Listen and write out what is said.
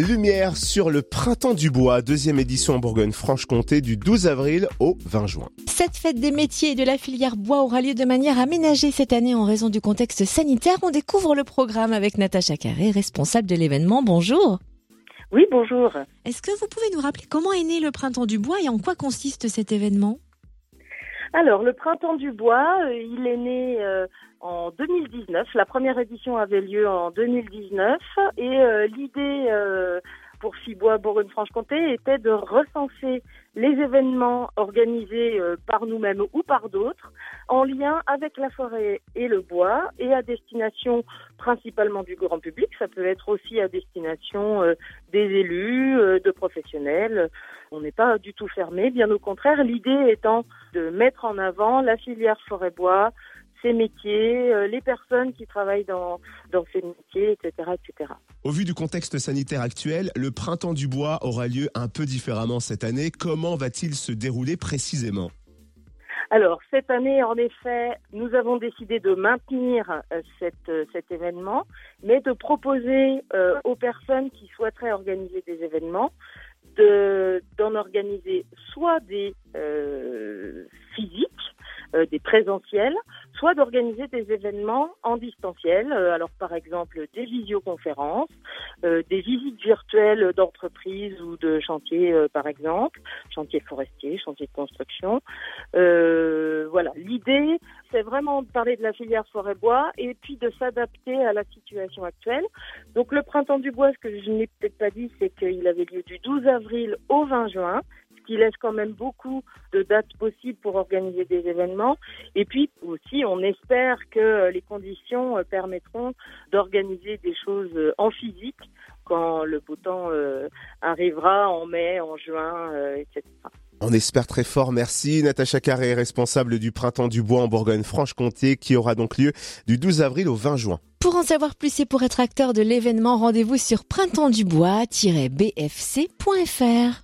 Lumière sur le Printemps du Bois, deuxième édition en Bourgogne-Franche-Comté du 12 avril au 20 juin. Cette fête des métiers et de la filière bois aura lieu de manière aménagée cette année en raison du contexte sanitaire. On découvre le programme avec Natacha Carré, responsable de l'événement. Bonjour. Oui, bonjour. Est-ce que vous pouvez nous rappeler comment est né le Printemps du Bois et en quoi consiste cet événement? Alors, le Printemps du Bois, euh, il est né euh, en 2019. La première édition avait lieu en 2019 et euh, l'idée pour Fibois Bourgogne-Franche-Comté était de recenser les événements organisés euh, par nous-mêmes ou par d'autres en lien avec la forêt et le bois et à destination principalement du grand public. Ça peut être aussi à destination euh, des élus, euh, de professionnels. On n'est pas du tout fermé, bien au contraire. L'idée étant de mettre en avant la filière forêt-bois, ses métiers, euh, les personnes qui travaillent dans, dans ces métiers, etc., etc. Au vu du contexte sanitaire actuel, le printemps du bois aura lieu un peu différemment cette année. Comment va-t-il se dérouler précisément? Alors cette année, en effet, nous avons décidé de maintenir euh, cette, euh, cet événement, mais de proposer aux personnes qui souhaiteraient organiser des événements d'en organiser soit des physiques, des présentiels, soit d'organiser des événements en distanciel, euh, alors par exemple des visioconférences, euh, des visites virtuelles d'entreprises ou de chantiers euh, par exemple, chantiers forestiers, chantiers de construction. voilà, l'idée c'est vraiment de parler de la filière forêt-bois et puis de s'adapter à la situation actuelle. Donc le printemps du bois, ce que je n'ai peut-être pas dit, c'est qu'il avait lieu du 12 avril au 20 juin qui laisse quand même beaucoup de dates possibles pour organiser des événements. Et puis aussi, on espère que les conditions euh, permettront d'organiser des choses euh, en physique quand le beau temps euh, arrivera en mai, en juin, etc. On espère très fort. Merci Natacha Carré, responsable du Printemps du Bois en Bourgogne-Franche-Comté, qui aura donc lieu du 12 avril au 20 juin. Pour en savoir plus et pour être acteur de l'événement, rendez-vous sur printemps-du-bois-bfc.fr.